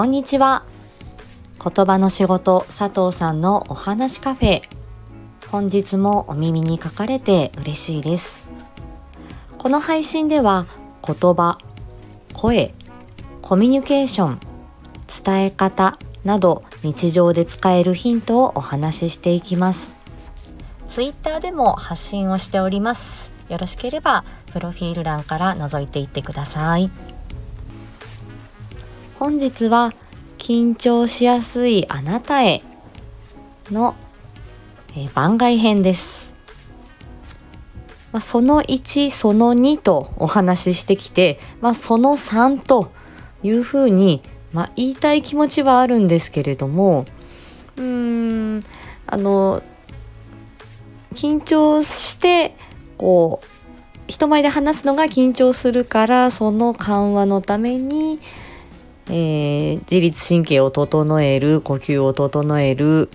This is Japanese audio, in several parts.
こんにちは。言葉の仕事佐藤さんのお話カフェ。本日もお耳に書かれて嬉しいです。この配信では言葉、声、コミュニケーション、伝え方など日常で使えるヒントをお話ししていきます。ツイッターでも発信をしております。よろしければプロフィール欄から覗いていってください。本日は緊張しやすいあなたへの、えー、番外編です。まあ、その1、その2とお話ししてきて、まあ、その3というふうに、まあ、言いたい気持ちはあるんですけれども、うーん、あの、緊張して、こう、人前で話すのが緊張するから、その緩和のために、えー、自律神経を整える呼吸を整える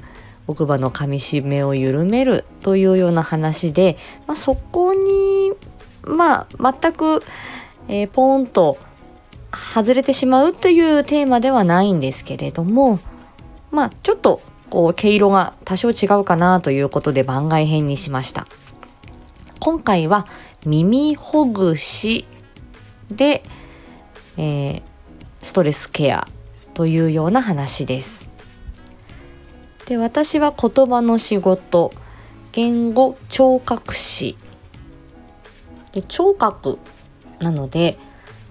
奥歯の噛みしめを緩めるというような話で、まあ、そこにまあ全く、えー、ポーンと外れてしまうというテーマではないんですけれどもまあちょっとこう毛色が多少違うかなということで番外編にしました。今回は耳ほぐしで、えーストレスケアというような話です。で私は言葉の仕事言語聴覚士で聴覚なので、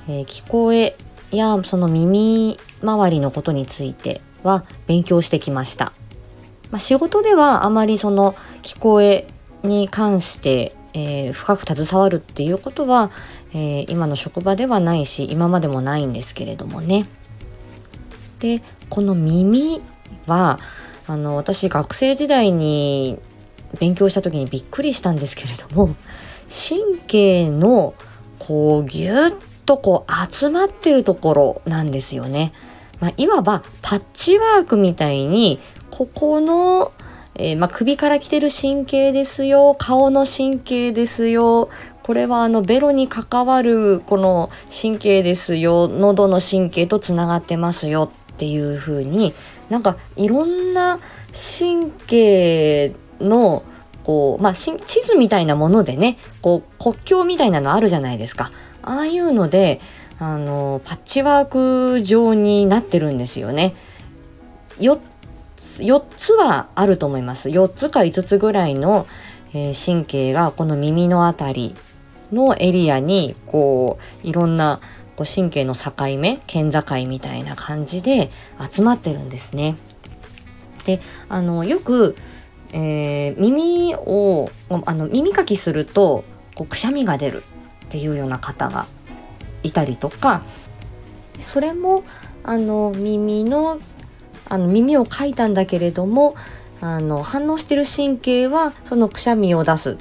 えー、聞こえやその耳周りのことについては勉強してきました。まあ、仕事ではあまりその聞こえに関してえー、深く携わるっていうことは、えー、今の職場ではないし今までもないんですけれどもね。でこの耳はあの私学生時代に勉強した時にびっくりしたんですけれども神経のこうギュッとこう集まってるところなんですよね。まあ、いわばパッチワークみたいにここのえー、まあ、首から来てる神経ですよ、顔の神経ですよ、これはあのベロに関わるこの神経ですよ、喉の神経とつながってますよっていう風になんかいろんな神経のこう、まあ、地図みたいなものでね、こう国境みたいなのあるじゃないですか。ああいうので、あの、パッチワーク状になってるんですよね。4 4つはあると思います。4つか5つぐらいの、えー、神経がこの耳のあたりのエリアにこういろんなこう神経の境目県境みたいな感じで集まってるんですね。であのよく、えー、耳をあの耳かきするとこうくしゃみが出るっていうような方がいたりとかそれもあの耳のあの耳をかいたんだけれどもあの反応してる神経はそのくしゃみを出す、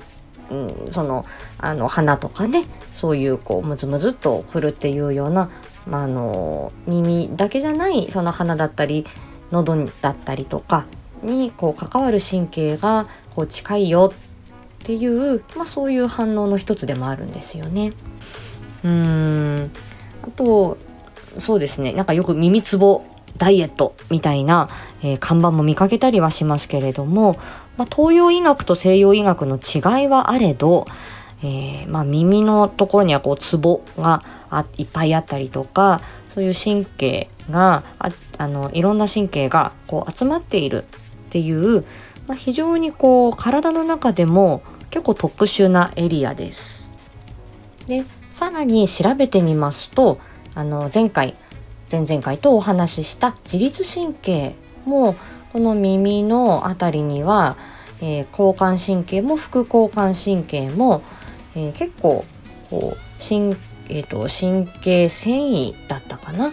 うん、そのあの鼻とかねそういうこうムズムズっとくるっていうような、まあ、あの耳だけじゃないその鼻だったり喉だったりとかにこう関わる神経がこう近いよっていう、まあ、そういう反応の一つでもあるんですよね。うーんあとそうですねなんかよく耳つぼダイエットみたいな、えー、看板も見かけたりはしますけれども、まあ、東洋医学と西洋医学の違いはあれど、えー、まあ、耳のところにはこうツボがあいっぱいあったりとかそういう神経がああのいろんな神経がこう集まっているっていう、まあ、非常にこう体の中でも結構特殊なエリアです。でさらに調べてみますとあの前回前々回とお話しした自律神経もこの耳の辺りには、えー、交感神経も副交感神経も、えー、結構こう神,、えーと、神経繊維だったかな？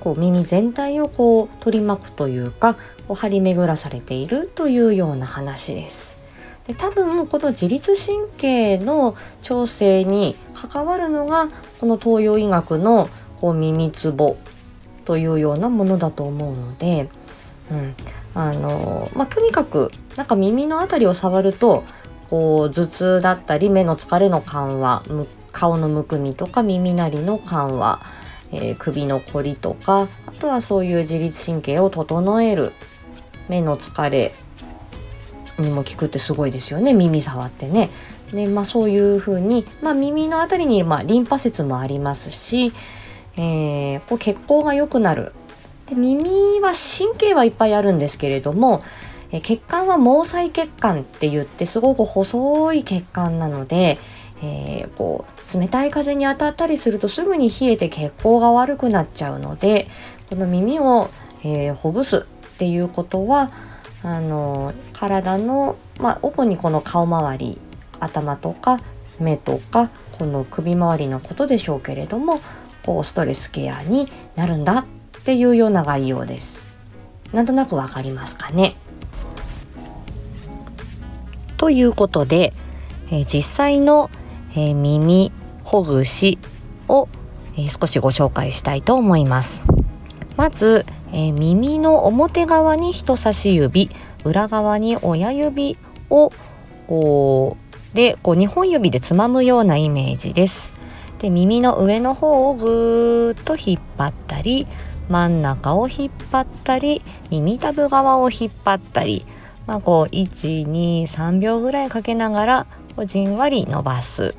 こう耳全体をこう取り巻くというかこう張り巡らされているというような話です。で多分この自律神経の調整に関わるのがこの東洋医学のこう耳つぼというようなものだと思うので、うんあのまあ、とにかくなんか耳の辺りを触るとこう頭痛だったり目の疲れの緩和顔のむくみとか耳鳴りの緩和、えー、首のこりとかあとはそういう自律神経を整える目の疲れにも効くってすごいですよね耳触ってね。でまあ、そういうふうに、まあ、耳の辺りに、まあ、リンパ節もありますし、えー、こう血行が良くなる。で耳は神経はいっぱいあるんですけれども、え血管は毛細血管って言ってすごく細い血管なので、えー、こう冷たい風に当たったりするとすぐに冷えて血行が悪くなっちゃうのでこの耳を、えー、ほぐすっていうことはあの体の、まあ、主にこの顔周り頭とか目とかこの首周りのことでしょうけれどもこうストレスケアになるんだっていうような概要です。なんとなくわかりますかねということで、えー、実際の、えー、耳ほぐしを、えー、少しご紹介したいと思います。まず、え耳の表側に人差し指裏側に親指をこうでこう2本指でつまむようなイメージです。で耳の上の方をぐーっと引っ張ったり真ん中を引っ張ったり耳たぶ側を引っ張ったりまあ、こう123秒ぐらいかけながらこうじんわり伸ばす。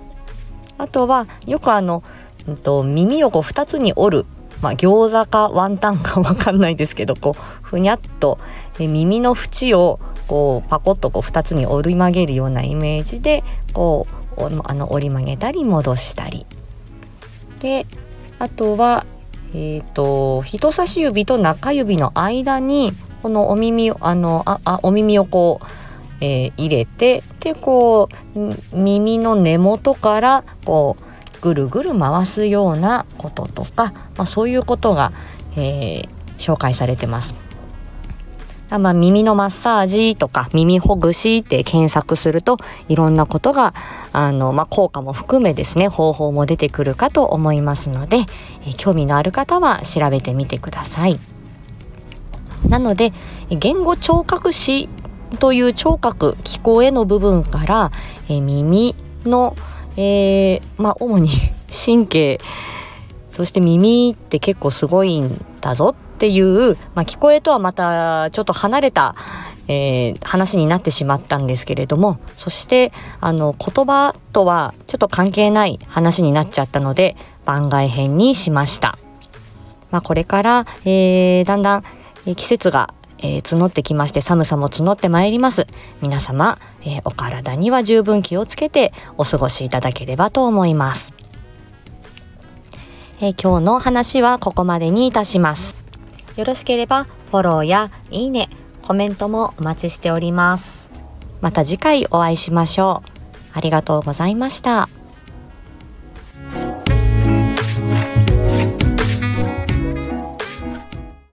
あとはよくあの、うんと、耳をこう2つに折る、まあ、餃子かワンタンかわかんないですけどこうふにゃっと耳の縁をこうパコッとこう2つに折り曲げるようなイメージでこうあの折り曲げたり戻したり。であとはえーと人差し指と中指の間にこのお耳をあのああお耳をこう、えー、入れてでこう耳の根元からこうぐるぐる回すようなこととか、まあ、そういうことが、えー、紹介されてます。まあ、耳のマッサージとか耳ほぐしって検索するといろんなことがあの、まあ、効果も含めですね方法も出てくるかと思いますので、え、興味のある方は調べてみてください。なので言語聴覚士という聴覚聞こえの部分から、え耳の、えー、まあ主に神経そして耳って結構すごいんだぞっていう、まあ、聞こえとはまたちょっと離れた、えー、話になってしまったんですけれどもそしてあの言葉とはちょっと関係ない話になっちゃったので番外編にしました。まあ、これから、えー、だんだんえ季節が、えー、募ってきまして寒さも募ってまいります。皆様、えー、お体には十分気をつけてお過ごしいただければと思います、えー、今日の話はここまでにいたします。よろしければフォローやいいねコメントもお待ちしておりますまた次回お会いしましょうありがとうございました。